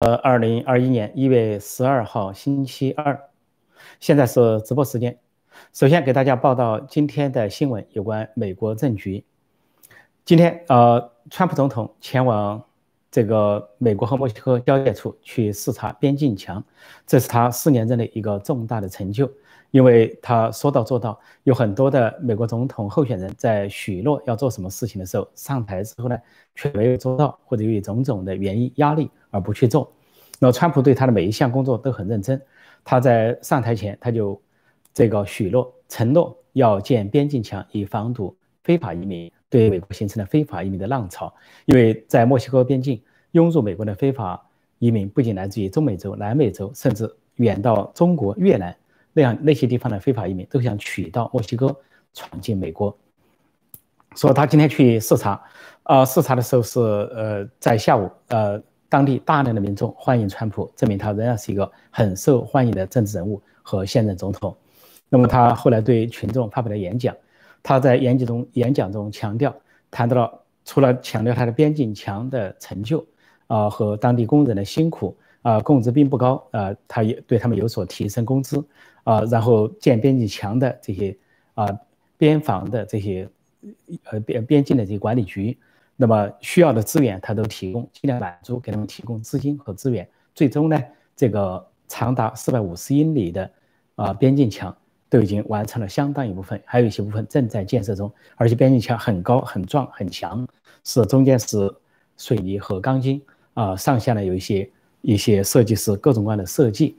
呃，二零二一年一月十二号星期二，现在是直播时间。首先给大家报道今天的新闻，有关美国政局。今天，呃，川普总统前往这个美国和墨西哥交界处去视察边境墙，这是他四年任内一个重大的成就，因为他说到做到。有很多的美国总统候选人在许诺要做什么事情的时候，上台之后呢，却没有做到，或者由于种种的原因压力。而不去做，那川普对他的每一项工作都很认真。他在上台前，他就这个许诺承诺要建边境墙，以防堵非法移民对美国形成了非法移民的浪潮。因为在墨西哥边境涌入美国的非法移民，不仅来自于中美洲、南美洲，甚至远到中国、越南那样那些地方的非法移民，都想取到墨西哥闯进美国。说他今天去视察，呃，视察的时候是呃在下午，呃。当地大量的民众欢迎川普，证明他仍然是一个很受欢迎的政治人物和现任总统。那么他后来对群众发表了演讲，他在演讲中演讲中强调，谈到了除了强调他的边境墙的成就啊和当地工人的辛苦啊，工资并不高啊，他也对他们有所提升工资啊，然后建边境墙的这些啊边防的这些呃边边境的这些管理局。那么需要的资源，他都提供，尽量满足，给他们提供资金和资源。最终呢，这个长达四百五十英里的啊边境墙都已经完成了相当一部分，还有一些部分正在建设中。而且边境墙很高、很壮、很强，是中间是水泥和钢筋啊，上下呢有一些一些设计师各种各样的设计。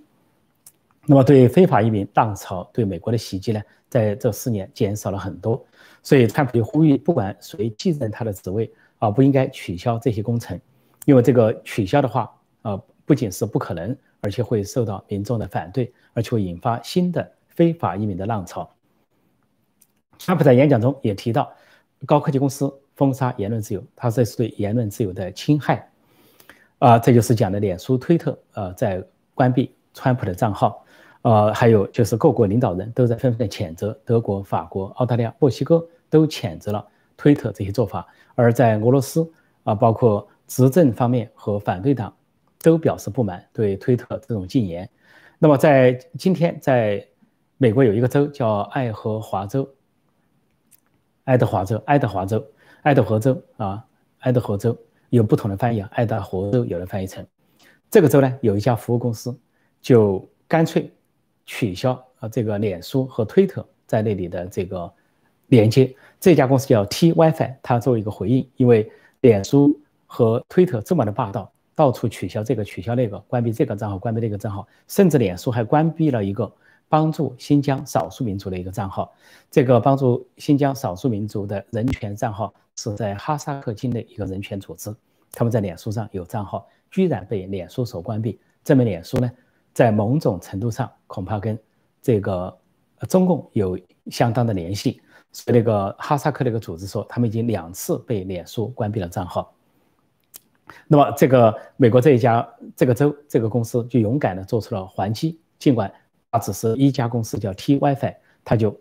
那么对非法移民浪潮对美国的袭击呢，在这四年减少了很多。所以川普就呼吁，不管谁继任他的职位。啊，不应该取消这些工程，因为这个取消的话，啊，不仅是不可能，而且会受到民众的反对，而且会引发新的非法移民的浪潮。川普在演讲中也提到，高科技公司封杀言论自由，他这是对言论自由的侵害。啊，这就是讲的脸书、推特，呃，在关闭川普的账号，呃，还有就是各国领导人都在纷纷的谴责，德国、法国、澳大利亚、墨西哥都谴责了推特这些做法。而在俄罗斯啊，包括执政方面和反对党都表示不满，对推特这种禁言。那么在今天，在美国有一个州叫爱荷华州，爱德华州，爱德华州，爱德华州啊，爱德华州有不同的翻译啊，爱达荷州有人翻译成这个州呢，有一家服务公司就干脆取消啊这个脸书和推特在那里的这个连接。这家公司叫 T WiFi，它作为一个回应，因为脸书和推特这么的霸道，到处取消这个取消那个，关闭这个账号，关闭那个账号，甚至脸书还关闭了一个帮助新疆少数民族的一个账号。这个帮助新疆少数民族的人权账号是在哈萨克境内一个人权组织，他们在脸书上有账号，居然被脸书所关闭，证明脸书呢，在某种程度上恐怕跟这个中共有相当的联系。所以那个哈萨克那个组织说，他们已经两次被脸书关闭了账号。那么这个美国这一家这个州这个公司就勇敢的做出了还击，尽管只是一家公司叫 T WiFi，它就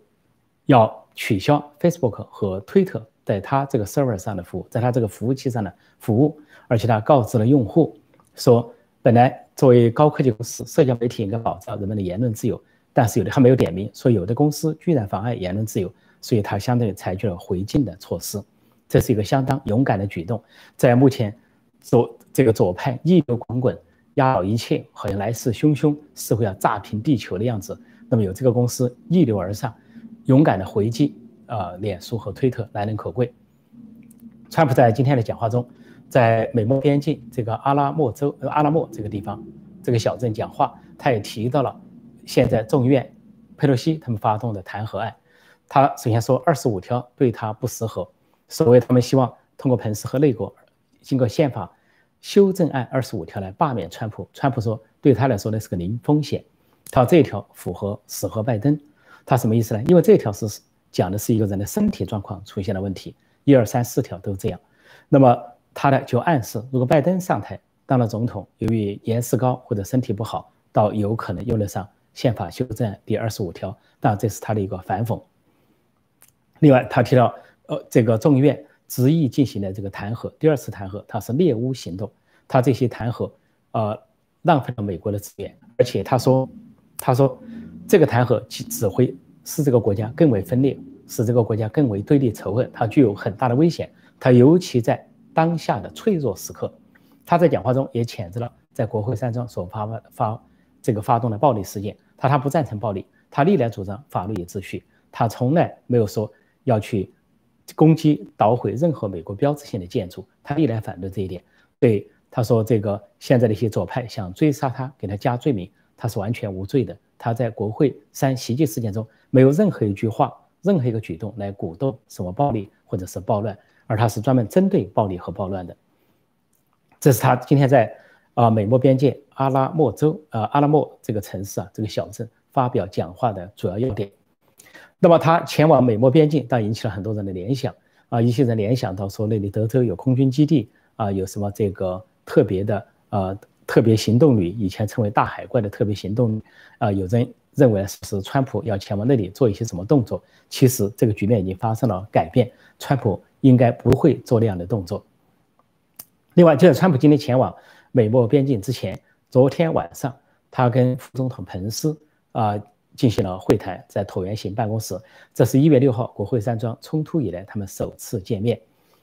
要取消 Facebook 和 Twitter 在它这个 server 上的服务，在它这个服务器上的服务，而且它告知了用户说，本来作为高科技公司，社交媒体应该保障人们的言论自由，但是有的还没有点名，说有的公司居然妨碍言论自由。所以，他相当于采取了回敬的措施，这是一个相当勇敢的举动。在目前左这个左派逆流滚滚、压倒一切，好像来势汹汹，似乎要炸平地球的样子。那么，有这个公司逆流而上，勇敢的回击，啊，脸书和推特难能可贵。川普在今天的讲话中，在美墨边境这个阿拉莫州阿拉莫这个地方这个小镇讲话，他也提到了现在众议院佩洛西他们发动的弹劾案。他首先说，二十五条对他不适合，所谓他们希望通过彭斯和内阁经过宪法修正案二十五条来罢免川普。川普说，对他来说那是个零风险。他这条符合适合拜登。他什么意思呢？因为这条是讲的是一个人的身体状况出现了问题，一二三四条都这样。那么他呢就暗示，如果拜登上台当了总统，由于颜值高或者身体不好，倒有可能用得上宪法修正案第二十五条。当然这是他的一个反讽。另外，他提到，呃，这个众议院执意进行的这个弹劾，第二次弹劾，他是猎巫行动，他这些弹劾，呃，浪费了美国的资源，而且他说，他说这个弹劾其只会使这个国家更为分裂，使这个国家更为对立仇恨，它具有很大的危险。他尤其在当下的脆弱时刻，他在讲话中也谴责了在国会山庄所发发这个发动的暴力事件。他他不赞成暴力，他历来主张法律与秩序，他从来没有说要去攻击捣毁任何美国标志性的建筑，他历来反对这一点。对。他说：“这个现在的一些左派想追杀他，给他加罪名，他是完全无罪的。他在国会山袭击事件中没有任何一句话、任何一个举动来鼓动什么暴力或者是暴乱，而他是专门针对暴力和暴乱的。这是他今天在啊美墨边界阿拉莫州啊阿拉莫这个城市啊这个小镇发表讲话的主要要点。那么他前往美墨边境，但引起了很多人的联想啊，一些人联想到说那里德州有空军基地啊，有什么这个。”特别的呃特别行动旅，以前称为大海怪的特别行动，啊，有人认为是川普要前往那里做一些什么动作。其实这个局面已经发生了改变，川普应该不会做那样的动作。另外，就在川普今天前往美墨边境之前，昨天晚上他跟副总统彭斯啊进行了会谈，在椭圆形办公室。这是一月六号国会山庄冲突以来他们首次见面。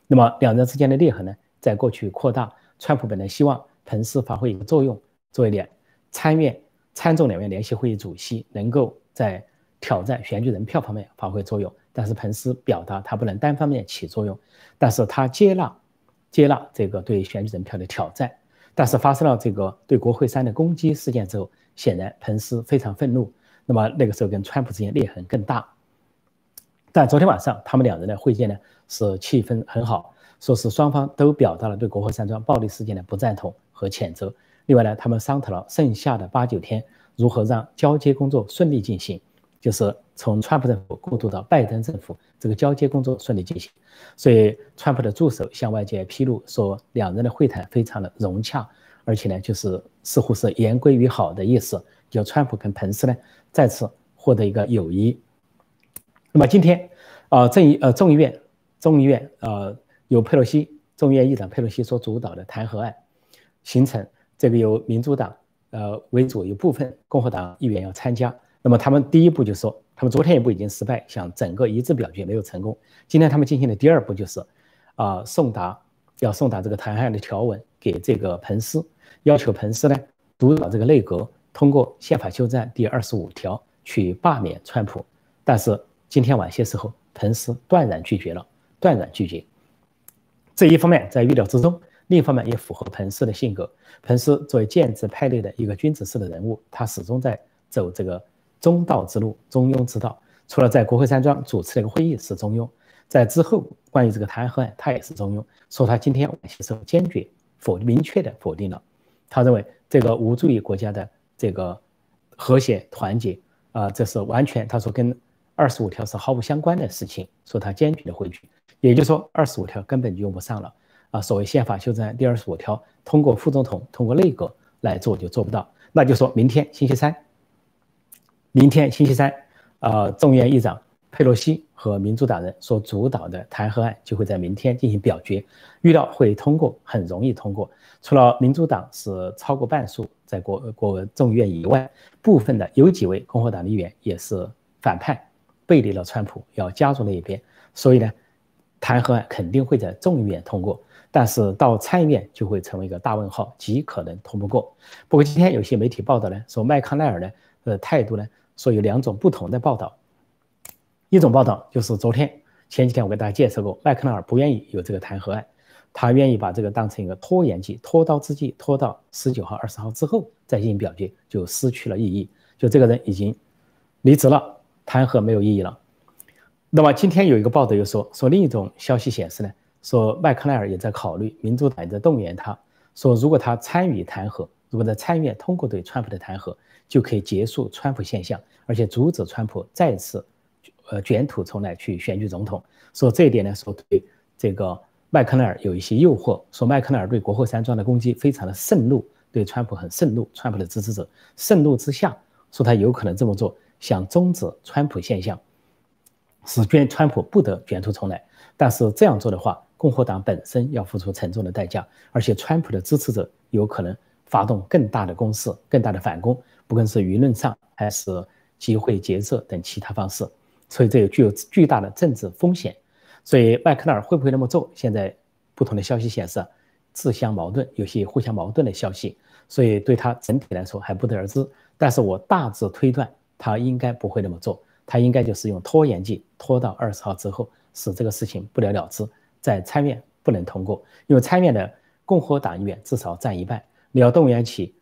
那么两人之间的裂痕呢，在过去扩大。川普本来希望彭斯发挥一个作用，作为两参院、参众两院联席会议主席，能够在挑战选举人票方面发挥作用。但是彭斯表达他不能单方面起作用，但是他接纳接纳这个对选举人票的挑战。但是发生了这个对国会山的攻击事件之后，显然彭斯非常愤怒。那么那个时候跟川普之间裂痕更大。但昨天晚上他们两人的会见呢，是气氛很好。说是双方都表达了对国会山庄暴力事件的不赞同和谴责。另外呢，他们商讨了剩下的八九天如何让交接工作顺利进行，就是从川普政府过渡到拜登政府，这个交接工作顺利进行。所以，川普的助手向外界披露说，两人的会谈非常的融洽，而且呢，就是似乎是言归于好的意思。就川普跟彭斯呢再次获得一个友谊。那么今天，啊，众议呃众议院众议院呃。由佩洛西众议院议长佩洛西所主导的弹劾案形成，这个由民主党呃为主，有部分共和党议员要参加。那么他们第一步就说，他们昨天一步已经失败，想整个一致表决没有成功。今天他们进行的第二步就是，啊送达要送达这个弹劾案的条文给这个彭斯，要求彭斯呢主导这个内阁通过宪法修正案第二十五条去罢免川普。但是今天晚些时候，彭斯断然拒绝了，断然拒绝。这一方面在预料之中，另一方面也符合彭斯的性格。彭斯作为建制派内的一个君子式的人物，他始终在走这个中道之路、中庸之道。除了在国会山庄主持那个会议是中庸，在之后关于这个弹劾案，他也是中庸。说他今天晚些时候坚决否明确的否定了，他认为这个无助于国家的这个和谐团结啊，这是完全他说跟二十五条是毫不相关的事情，说他坚决的回绝。也就是说，二十五条根本就用不上了啊！所谓宪法修正案第二十五条，通过副总统、通过内阁来做就做不到。那就说明天星期三，明天星期三，啊，众院议长佩洛西和民主党人所主导的弹劾案就会在明天进行表决，预料会通过，很容易通过。除了民主党是超过半数在国国众议院以外，部分的有几位共和党议员也是反派，背离了川普，要加入那一边，所以呢。弹劾案肯定会在众议院通过，但是到参议院就会成为一个大问号，极可能通不过。不过今天有些媒体报道呢，说麦康奈尔呢的态度呢，说有两种不同的报道。一种报道就是昨天前几天我给大家介绍过，麦克奈尔不愿意有这个弹劾案，他愿意把这个当成一个拖延计、拖刀之计，拖到十九号、二十号之后再进行表决，就失去了意义。就这个人已经离职了，弹劾没有意义了。那么今天有一个报道又说，说另一种消息显示呢，说麦克奈尔也在考虑，民主党也在动员他，说如果他参与弹劾，如果在参议院通过对川普的弹劾，就可以结束川普现象，而且阻止川普再次，呃卷土重来去选举总统。说这一点呢，说对这个麦克奈尔有一些诱惑，说麦克奈尔对国会山庄的攻击非常的盛怒，对川普很盛怒，川普的支持者盛怒之下，说他有可能这么做，想终止川普现象。使卷川普不得卷土重来，但是这样做的话，共和党本身要付出沉重的代价，而且川普的支持者有可能发动更大的攻势、更大的反攻，不管是舆论上还是集会结社等其他方式，所以这有具有巨大的政治风险。所以麦克纳尔会不会那么做？现在不同的消息显示自相矛盾，有些互相矛盾的消息，所以对他整体来说还不得而知。但是我大致推断，他应该不会那么做，他应该就是用拖延计，拖到二十号之后，使这个事情不了了之，在参院不能通过，因为参院的共和党议员至少占一半。你要动员起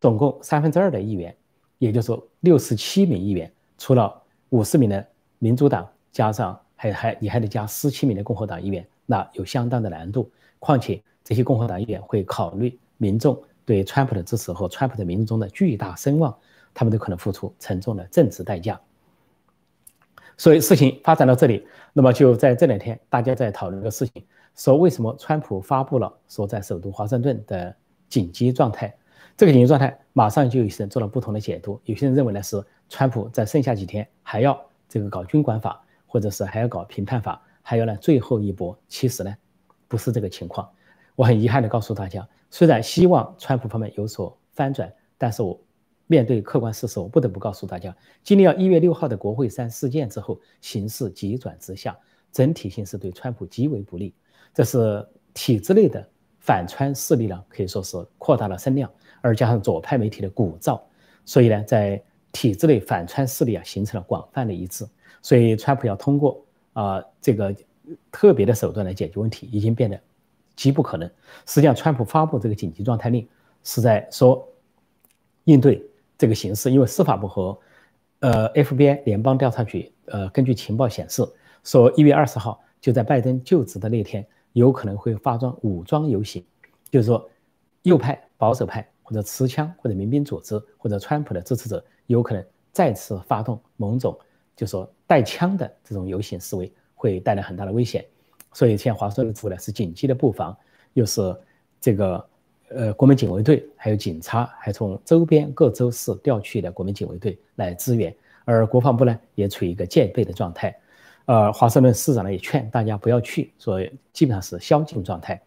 总共三分之二的议员，也就是说六十七名议员，除了五十名的民主党，加上还还你还得加十七名的共和党议员，那有相当的难度。况且这些共和党议员会考虑民众对川普的支持和川普的民众中的巨大声望，他们都可能付出沉重的政治代价。所以事情发展到这里，那么就在这两天，大家在讨论个事情，说为什么川普发布了说在首都华盛顿的。紧急状态，这个紧急状态马上就有些人做了不同的解读。有些人认为呢是川普在剩下几天还要这个搞军管法，或者是还要搞评判法，还有呢最后一波。其实呢不是这个情况。我很遗憾地告诉大家，虽然希望川普方面有所翻转，但是我面对客观事实，我不得不告诉大家，经历了一月六号的国会山事件之后，形势急转直下，整体形势对川普极为不利。这是体制内的。反川势力呢，可以说是扩大了声量，而加上左派媒体的鼓噪，所以呢，在体制内反川势力啊形成了广泛的一致。所以，川普要通过啊这个特别的手段来解决问题，已经变得极不可能。实际上，川普发布这个紧急状态令是在说应对这个形势，因为司法部和呃 FBI 联邦调查局呃根据情报显示，说一月二十号就在拜登就职的那天。有可能会发动武装游行，就是说，右派、保守派或者持枪或者民兵组织或者川普的支持者，有可能再次发动某种，就说带枪的这种游行示威，会带来很大的危险。所以，现在华盛顿府呢是紧急的布防，又是这个呃国民警卫队，还有警察，还从周边各州市调去的国民警卫队来支援，而国防部呢也处于一个戒备的状态。呃，华盛顿市长呢也劝大家不要去，所以基本上是宵禁状态。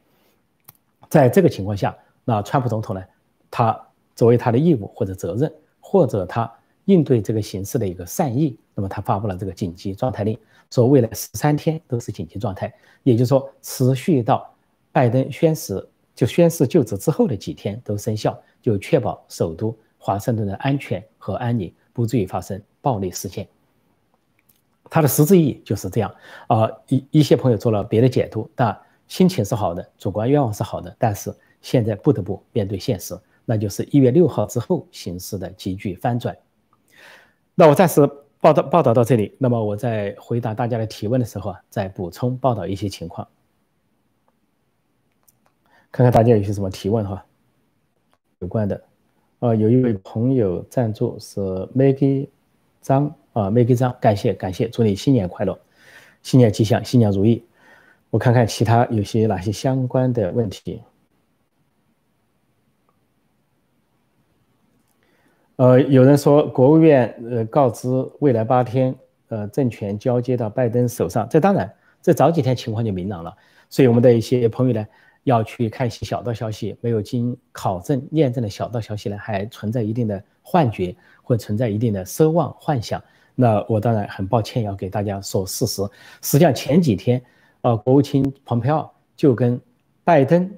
在这个情况下，那川普总统呢，他作为他的义务或者责任，或者他应对这个形势的一个善意，那么他发布了这个紧急状态令，说未来十三天都是紧急状态，也就是说持续到拜登宣誓就宣誓就职之后的几天都生效，就确保首都华盛顿的安全和安宁，不至于发生暴力事件。它的实质意义就是这样啊，一一些朋友做了别的解读，但心情是好的，主观愿望是好的，但是现在不得不面对现实，那就是一月六号之后形势的急剧翻转。那我暂时报道报道到这里，那么我在回答大家的提问的时候啊，再补充报道一些情况，看看大家有些什么提问哈，有关的，呃，有一位朋友赞助是 Maggie 张。啊，没给张，感谢感谢，祝你新年快乐，新年吉祥，新年如意。我看看其他有些哪些相关的问题。呃，有人说国务院呃告知未来八天呃政权交接到拜登手上，这当然这早几天情况就明朗了。所以我们的一些朋友呢要去看一些小道消息，没有经考证验证的小道消息呢，还存在一定的幻觉或存在一定的奢望幻想。那我当然很抱歉，要给大家说事实。实际上前几天，呃，国务卿蓬佩奥就跟拜登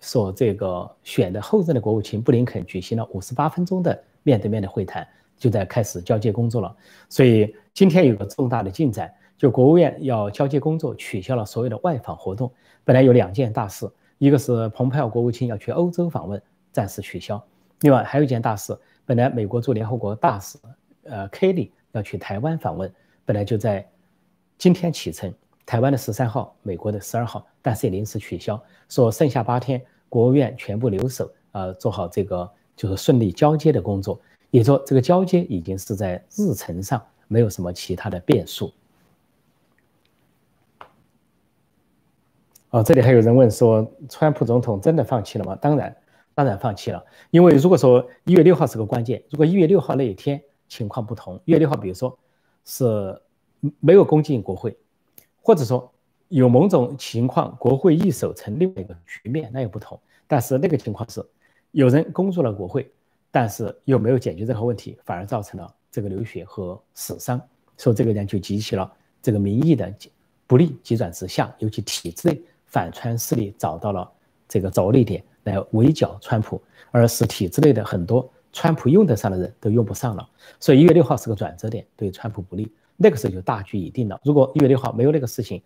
所这个选的后任的国务卿布林肯举行了五十八分钟的面对面的会谈，就在开始交接工作了。所以今天有个重大的进展，就国务院要交接工作，取消了所有的外访活动。本来有两件大事，一个是蓬佩奥国务卿要去欧洲访问，暂时取消；另外还有一件大事，本来美国驻联合国大使呃 Kelly。要去台湾访问，本来就在今天启程，台湾的十三号，美国的十二号，但是也临时取消，说剩下八天，国务院全部留守，呃，做好这个就是顺利交接的工作。也说这个交接已经是在日程上，没有什么其他的变数。哦，这里还有人问说，川普总统真的放弃了吗？当然，当然放弃了，因为如果说一月六号是个关键，如果一月六号那一天。情况不同，一月六号，比如说是没有攻进国会，或者说有某种情况，国会一手成另外一个局面，那也不同。但是那个情况是有人攻入了国会，但是又没有解决任何问题，反而造成了这个流血和死伤，所以这个呢就激起了这个民意的不利急转直下，尤其体制内反川势力找到了这个着力点来围剿川普，而使体制内的很多川普用得上的人都用不上了，所以一月六号是个转折点，对川普不利。那个时候就大局已定了。如果一月六号没有那个事情，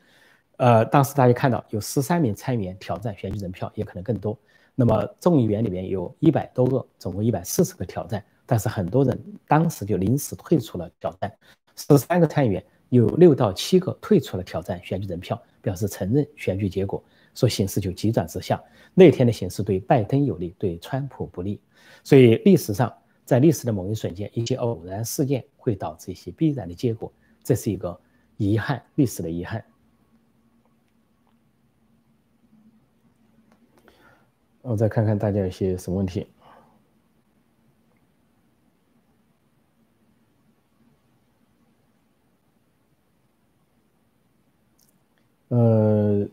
呃，当时大家看到有十三名参议员挑战选举人票，也可能更多。那么众议员里面有一百多个，总共一百四十个挑战，但是很多人当时就临时退出了挑战。十三个参议员有六到七个退出了挑战选举人票，表示承认选举结果，说形势就急转直下。那天的形势对拜登有利，对川普不利。所以历史上，在历史的某一瞬间，一些偶然事件会导致一些必然的结果。这是一个遗憾，历史的遗憾。我再看看大家有些什么问题。呃，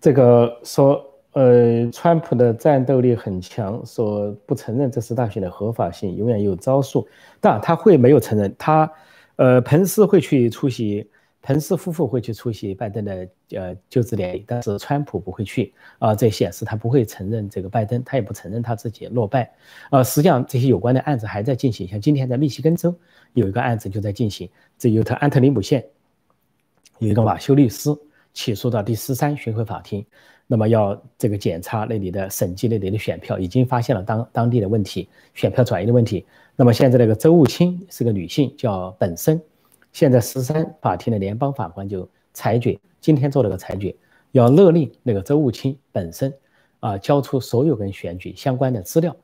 这个说，呃，川普的战斗力很强，说不承认这次大选的合法性，永远有招数。但，他会没有承认他。呃，彭斯会去出席，彭斯夫妇会去出席拜登的呃就职典礼，但是川普不会去啊，这显示他不会承认这个拜登，他也不承认他自己落败。呃，实际上这些有关的案子还在进行，像今天在密西根州有一个案子就在进行，这犹特安特里姆县有一个马修律师起诉到第十三巡回法庭，那么要这个检查那里的审计那里的选票，已经发现了当当地的问题，选票转移的问题。那么现在那个周务清是个女性，叫本森。现在十三法庭的联邦法官就裁决，今天做了个裁决，要勒令那个周务清本身啊交出所有跟选举相关的资料，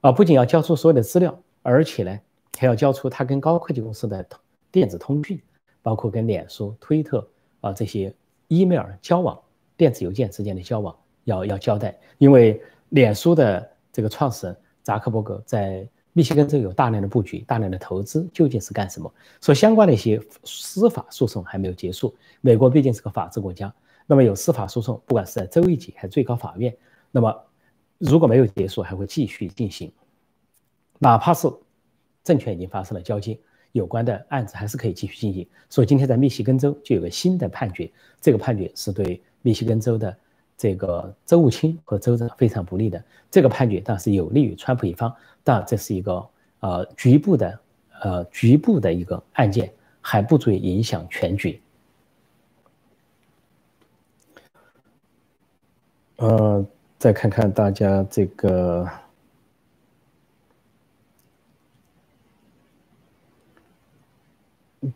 啊不仅要交出所有的资料，而且呢还要交出他跟高科技公司的电子通讯，包括跟脸书、推特啊这些 email 交往、电子邮件之间的交往要要交代，因为脸书的这个创始人扎克伯格在。密西根州有大量的布局，大量的投资，究竟是干什么？说相关的一些司法诉讼还没有结束。美国毕竟是个法治国家，那么有司法诉讼，不管是在州一级还是最高法院，那么如果没有结束，还会继续进行。哪怕是政权已经发生了交接，有关的案子还是可以继续进行。所以今天在密西根州就有个新的判决，这个判决是对密西根州的这个周务清和州长非常不利的。这个判决当然是有利于川普一方。但这是一个呃局部的呃局部的一个案件，还不足以影响全局。呃，再看看大家这个，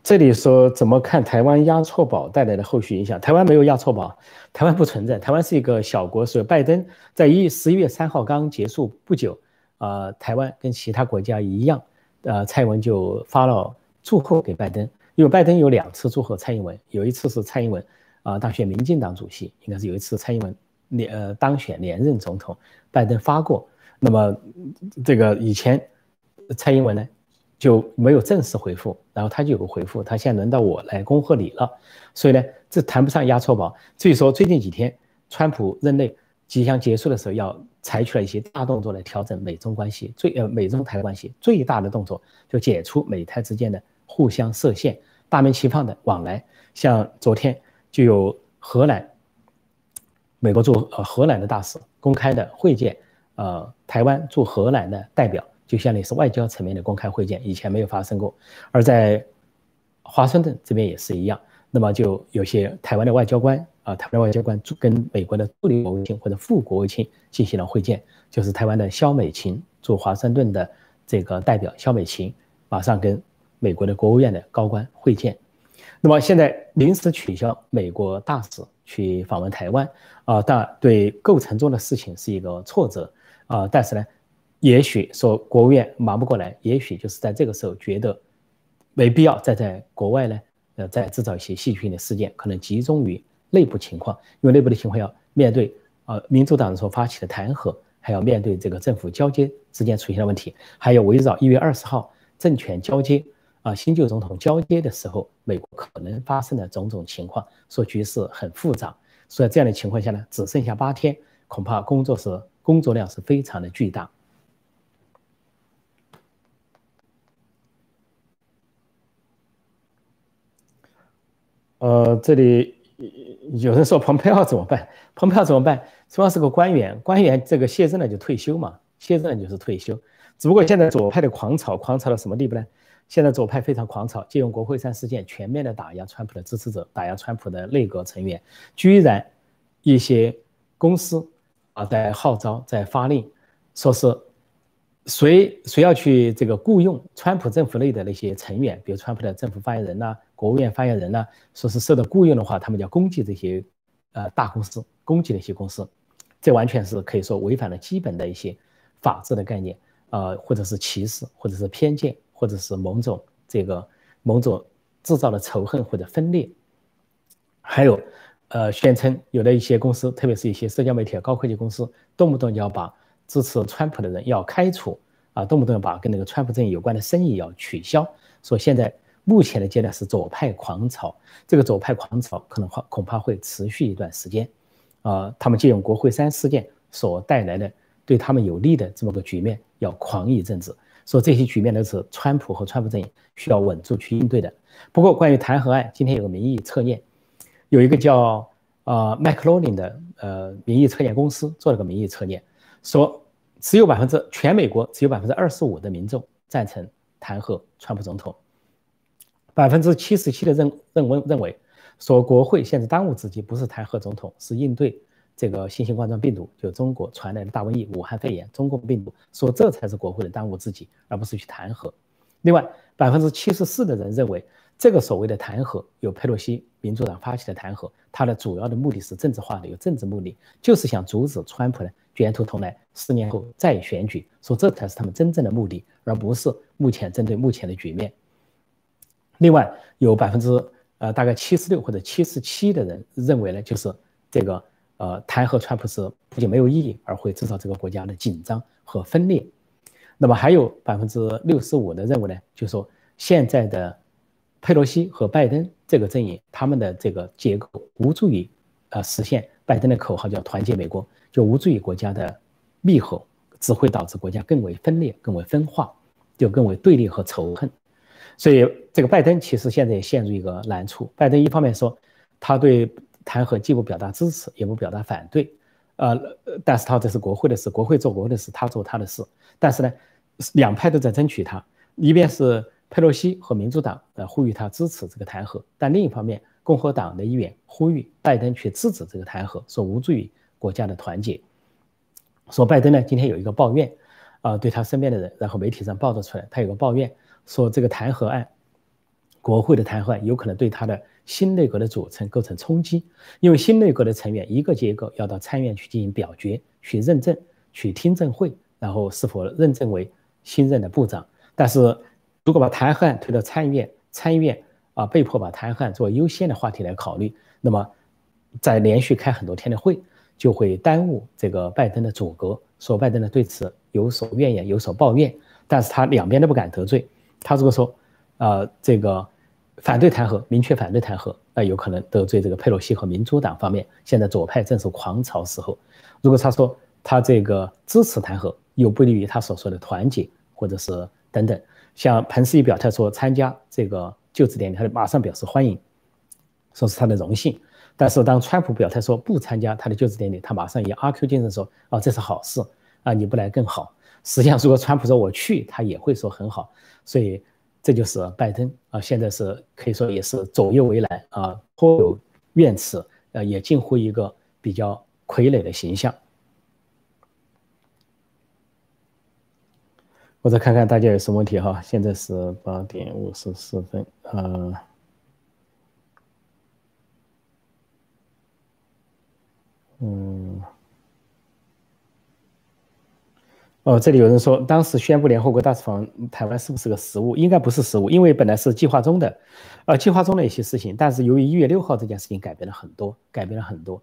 这里说怎么看台湾押错宝带来的后续影响？台湾没有押错宝，台湾不存在，台湾是一个小国，所以拜登在一十一月三号刚结束不久。呃，台湾跟其他国家一样，呃，蔡英文就发了祝贺给拜登，因为拜登有两次祝贺蔡英文，有一次是蔡英文啊当选民进党主席，应该是有一次蔡英文连呃当选连任总统，拜登发过。那么这个以前蔡英文呢就没有正式回复，然后他就有个回复，他现在轮到我来恭贺你了，所以呢这谈不上押错宝。所以说最近几天川普任内即将结束的时候要。采取了一些大动作来调整美中关系，最呃美中台关系最大的动作就解除美台之间的互相设限、大面齐放的往来。像昨天就有荷兰、美国驻呃荷兰的大使公开的会见，呃台湾驻荷兰的代表，就相当于是外交层面的公开会见，以前没有发生过。而在华盛顿这边也是一样，那么就有些台湾的外交官。啊，台湾的外交官跟美国的助理国务卿或者副国务卿进行了会见，就是台湾的肖美琴驻华盛顿的这个代表肖美琴，马上跟美国的国务院的高官会见。那么现在临时取消美国大使去访问台湾，啊，但对构成中的事情是一个挫折，啊，但是呢，也许说国务院忙不过来，也许就是在这个时候觉得没必要再在国外呢，呃，再制造一些戏剧性的事件，可能集中于。内部情况，因为内部的情况要面对，呃，民主党所发起的弹劾，还要面对这个政府交接之间出现的问题，还有围绕一月二十号政权交接，啊，新旧总统交接的时候，美国可能发生的种种情况，说局势很复杂。所以这样的情况下呢，只剩下八天，恐怕工作是工作量是非常的巨大。呃，这里有人说蓬佩奥怎么办？蓬佩奥怎么办？主要是个官员，官员这个卸任了就退休嘛，卸任了就是退休。只不过现在左派的狂潮，狂潮到什么地步呢？现在左派非常狂潮，借用国会山事件全面的打压川普的支持者，打压川普的内阁成员，居然一些公司啊在号召，在发令，说是谁谁要去这个雇佣川普政府内的那些成员，比如川普的政府发言人呐、国务院发言人呐，说是受到雇佣的话，他们就要攻击这些呃大公司，攻击那些公司，这完全是可以说违反了基本的一些法治的概念，呃，或者是歧视，或者是偏见。或者是某种这个某种制造的仇恨或者分裂，还有，呃，宣称有的一些公司，特别是一些社交媒体、高科技公司，动不动就要把支持川普的人要开除啊，动不动把跟那个川普阵营有关的生意要取消。说现在目前的阶段是左派狂潮，这个左派狂潮可能恐恐怕会持续一段时间，啊，他们借用国会山事件所带来的对他们有利的这么个局面，要狂一阵子。说这些局面都是川普和川普阵营需要稳住去应对的。不过，关于弹劾案，今天有个民意测验，有一个叫呃麦克罗林的呃民意测验公司做了个民意测验，说只有百分之全美国只有百分之二十五的民众赞成弹劾川普总统，百分之七十七的认认为认为说国会现在当务之急不是弹劾总统，是应对。这个新型冠状病毒就中国传来的大瘟疫，武汉肺炎，中共病毒，说这才是国会的当务之急，而不是去弹劾。另外，百分之七十四的人认为，这个所谓的弹劾，由佩洛西民主党发起的弹劾，它的主要的目的是政治化的，有政治目的，就是想阻止川普呢卷土重来，四年后再选举，说这才是他们真正的目的，而不是目前针对目前的局面。另外，有百分之呃大概七十六或者七十七的人认为呢，就是这个。呃，弹劾川普是不仅没有意义，而会制造这个国家的紧张和分裂。那么还有百分之六十五的认为呢，就说现在的佩洛西和拜登这个阵营，他们的这个结构无助于呃实现拜登的口号叫团结美国，就无助于国家的密合，只会导致国家更为分裂、更为分化，就更为对立和仇恨。所以这个拜登其实现在也陷入一个难处。拜登一方面说他对。弹劾既不表达支持，也不表达反对，呃，但是他这是国会的事，国会做国会的事，他做他的事。但是呢，两派都在争取他，一边是佩洛西和民主党呃呼吁他支持这个弹劾，但另一方面，共和党的议员呼吁拜登去制止这个弹劾，说无助于国家的团结。说拜登呢，今天有一个抱怨，啊，对他身边的人，然后媒体上报道出来，他有个抱怨，说这个弹劾案，国会的弹劾案有可能对他的。新内阁的组成构成冲击，因为新内阁的成员一个接一个要到参院去进行表决、去认证、去听证会，然后是否认证为新任的部长。但是如果把弹劾案推到参议院，参议院啊被迫把弹劾案作为优先的话题来考虑，那么在连续开很多天的会，就会耽误这个拜登的阻隔。说拜登呢对此有所怨言、有所抱怨，但是他两边都不敢得罪。他如果说，呃，这个。反对弹劾，明确反对弹劾，那有可能得罪这个佩洛西和民主党方面。现在左派正是狂潮时候，如果他说他这个支持弹劾，又不利于他所说的团结，或者是等等。像彭斯一表态说参加这个就职典礼，他就马上表示欢迎，说是他的荣幸。但是当川普表态说不参加他的就职典礼，他马上以阿 Q 精神说啊这是好事啊你不来更好。实际上如果川普说我去，他也会说很好。所以。这就是拜登啊，现在是可以说也是左右为难啊，颇有怨词，呃，也近乎一个比较傀儡的形象。我再看看大家有什么问题哈，现在是八点五十四分啊，嗯。哦，这里有人说，当时宣布联合国大使访台湾是不是个失误？应该不是失误，因为本来是计划中的，呃，计划中的一些事情。但是由于一月六号这件事情改变了很多，改变了很多。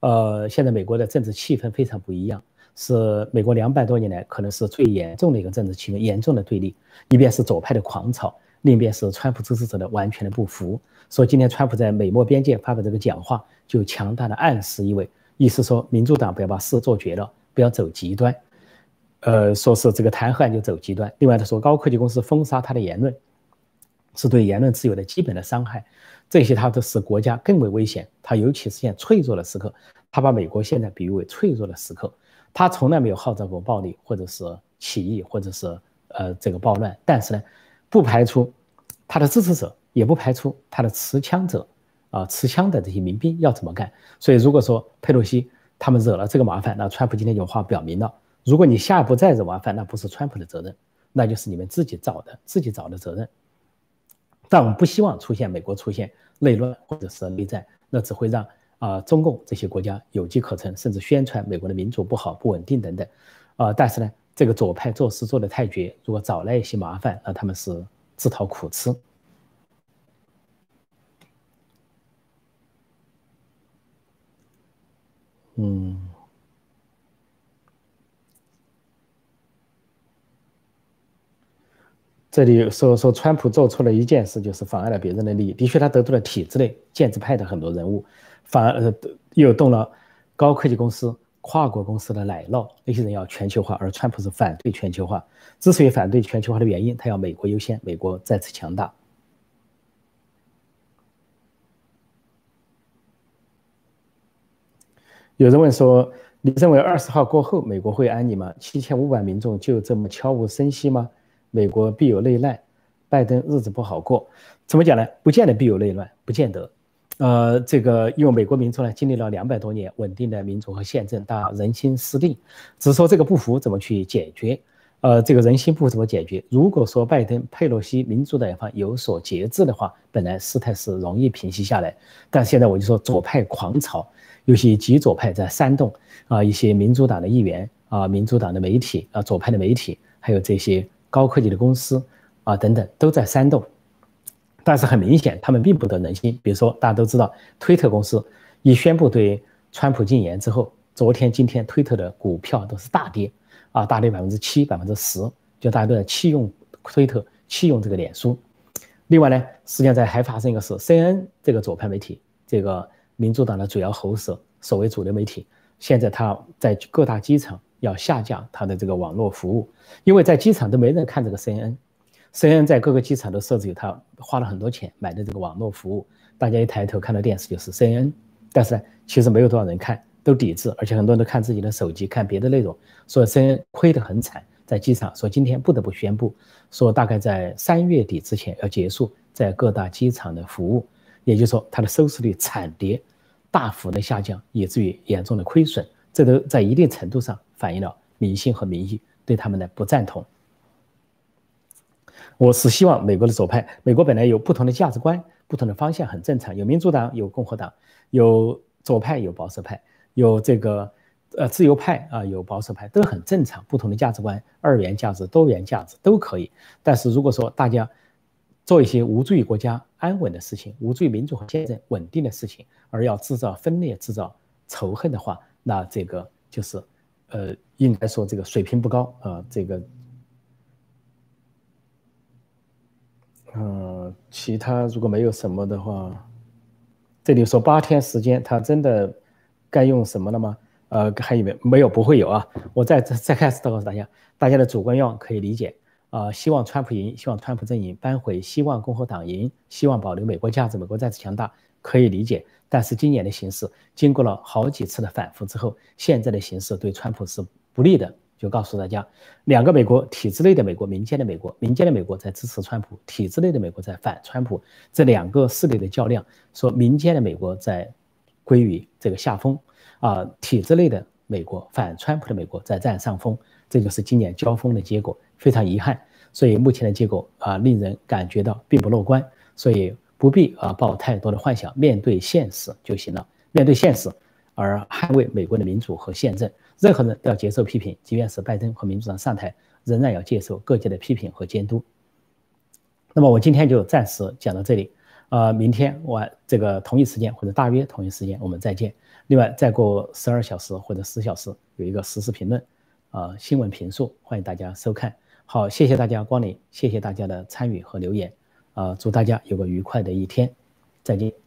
呃，现在美国的政治气氛非常不一样，是美国两百多年来可能是最严重的一个政治气氛，严重的对立。一边是左派的狂潮，另一边是川普支持者的完全的不服。说今天川普在美墨边界发表这个讲话，就强大的暗示意味，意思说民主党不要把事做绝了。不要走极端。呃，说是这个弹劾案就走极端。另外，他说高科技公司封杀他的言论，是对言论自由的基本的伤害。这些他都使国家更为危险。他尤其是现脆弱的时刻，他把美国现在比喻为脆弱的时刻。他从来没有号召过暴力，或者是起义，或者是呃这个暴乱。但是呢，不排除他的支持者，也不排除他的持枪者啊，持枪的这些民兵要怎么干。所以，如果说佩洛西他们惹了这个麻烦，那川普今天有话表明了。如果你下一步再惹麻烦，那不是川普的责任，那就是你们自己找的，自己找的责任。但我们不希望出现美国出现内乱或者是内战，那只会让啊中共这些国家有机可乘，甚至宣传美国的民主不好、不稳定等等。啊，但是呢，这个左派做事做得太绝，如果找来一些麻烦，那他们是自讨苦吃。嗯。这里说说，川普做错了一件事，就是妨碍了别人的利益。的确，他得罪了体制内建制派的很多人物，反而又动了高科技公司、跨国公司的奶酪。那些人要全球化，而川普是反对全球化。之所以反对全球化的原因，他要美国优先，美国再次强大。有人问说：“你认为二十号过后美国会安宁吗？七千五百民众就这么悄无声息吗？”美国必有内乱，拜登日子不好过，怎么讲呢？不见得必有内乱，不见得。呃，这个因为美国民众呢经历了两百多年稳定的民主和宪政，到人心失定，只是说这个不服怎么去解决？呃，这个人心不服怎么解决？如果说拜登、佩洛西、民主党一方有所节制的话，本来事态是容易平息下来。但现在我就说左派狂潮，尤其极左派在煽动啊，一些民主党的议员啊，民主党的媒体啊，左派的媒体，还有这些。高科技的公司啊，等等都在煽动，但是很明显，他们并不得人心。比如说，大家都知道，推特公司一宣布对川普禁言之后，昨天、今天推特的股票都是大跌啊，大跌百分之七、百分之十，就大家都在弃用推特、弃用这个脸书。另外呢，实际上在还发生一个事，CNN 这个左派媒体，这个民主党的主要喉舌、所谓主流媒体，现在它在各大机场。要下降它的这个网络服务，因为在机场都没人看这个 CNN CNN 在各个机场都设置有它花了很多钱买的这个网络服务，大家一抬头看到电视就是 CNN，但是呢，其实没有多少人看，都抵制，而且很多人都看自己的手机看别的内容，所以 CNN 亏得很惨，在机场说今天不得不宣布，说大概在三月底之前要结束在各大机场的服务，也就是说它的收视率惨跌，大幅的下降，以至于严重的亏损，这都在一定程度上。反映了民心和民意对他们的不赞同。我是希望美国的左派，美国本来有不同的价值观、不同的方向，很正常。有民主党，有共和党，有左派，有保守派，有这个呃自由派啊，有保守派，都很正常。不同的价值观、二元价值、多元价值都可以。但是如果说大家做一些无助于国家安稳的事情、无助于民主和宪政稳定的事情，而要制造分裂、制造仇恨的话，那这个就是。呃，应该说这个水平不高啊，这个，嗯，其他如果没有什么的话，这里说八天时间，他真的该用什么了吗？呃，还有没有？没有，不会有啊。我再再开始告诉大家，大家的主观愿望可以理解啊，希望川普赢，希望川普阵营扳回，希望共和党赢，希望保留美国价值，美国再次强大，可以理解。但是今年的形势经过了好几次的反复之后，现在的形势对川普是不利的。就告诉大家，两个美国体制内的美国，民间的美国，民间的美国在支持川普，体制内的美国在反川普。这两个势力的较量，说民间的美国在归于这个下风，啊，体制内的美国反川普的美国在占上风。这就是今年交锋的结果，非常遗憾。所以目前的结果啊，令人感觉到并不乐观。所以。不必啊抱太多的幻想，面对现实就行了。面对现实，而捍卫美国的民主和宪政。任何人都要接受批评，即便是拜登和民主党上台，仍然要接受各界的批评和监督。那么我今天就暂时讲到这里，呃，明天我这个同一时间或者大约同一时间我们再见。另外，再过十二小时或者十小时有一个实时评论，啊，新闻评述，欢迎大家收看。好，谢谢大家光临，谢谢大家的参与和留言。啊，祝大家有个愉快的一天，再见。